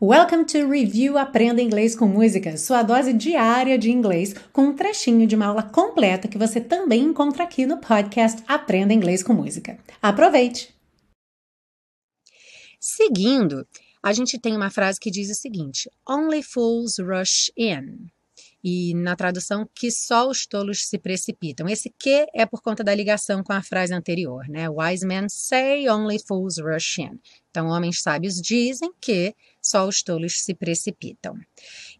Welcome to Review Aprenda Inglês com Música, sua dose diária de inglês, com um trechinho de uma aula completa que você também encontra aqui no podcast Aprenda Inglês com Música. Aproveite! Seguindo, a gente tem uma frase que diz o seguinte: Only fools rush in e na tradução que só os tolos se precipitam. Esse que é por conta da ligação com a frase anterior, né? Wise men say only fools rush in. Então, homens sábios dizem que só os tolos se precipitam.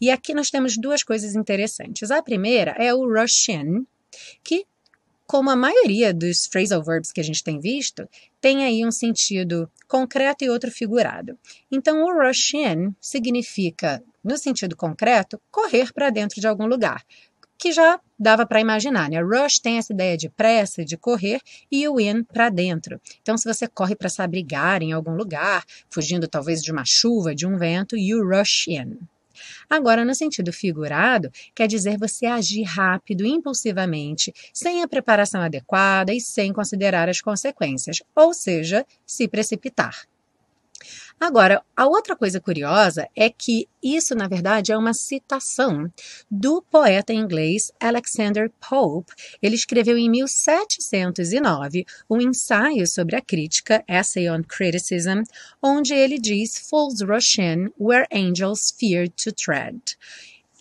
E aqui nós temos duas coisas interessantes. A primeira é o rush in, que como a maioria dos phrasal verbs que a gente tem visto, tem aí um sentido concreto e outro figurado. Então, o rush in significa, no sentido concreto, correr para dentro de algum lugar, que já dava para imaginar, né? Rush tem essa ideia de pressa, de correr, e o in para dentro. Então, se você corre para se abrigar em algum lugar, fugindo talvez de uma chuva, de um vento, you rush in. Agora, no sentido figurado, quer dizer você agir rápido, impulsivamente, sem a preparação adequada e sem considerar as consequências, ou seja, se precipitar. Agora, a outra coisa curiosa é que isso, na verdade, é uma citação do poeta inglês Alexander Pope. Ele escreveu em 1709 um ensaio sobre a crítica, Essay on Criticism, onde ele diz: Fools rush in where angels fear to tread.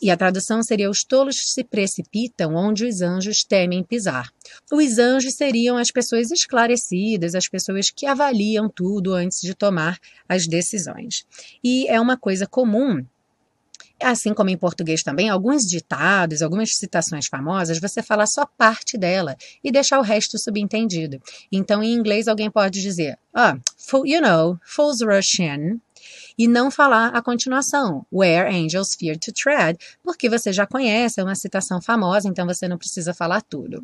E a tradução seria: Os tolos se precipitam onde os anjos temem pisar. Os anjos seriam as pessoas esclarecidas, as pessoas que avaliam tudo antes de tomar as decisões. E é uma coisa comum assim como em português também, alguns ditados, algumas citações famosas, você fala só parte dela e deixar o resto subentendido. Então, em inglês, alguém pode dizer, ah, you know, fools rush in, e não falar a continuação, Where Angels Fear to Tread, porque você já conhece, é uma citação famosa, então você não precisa falar tudo.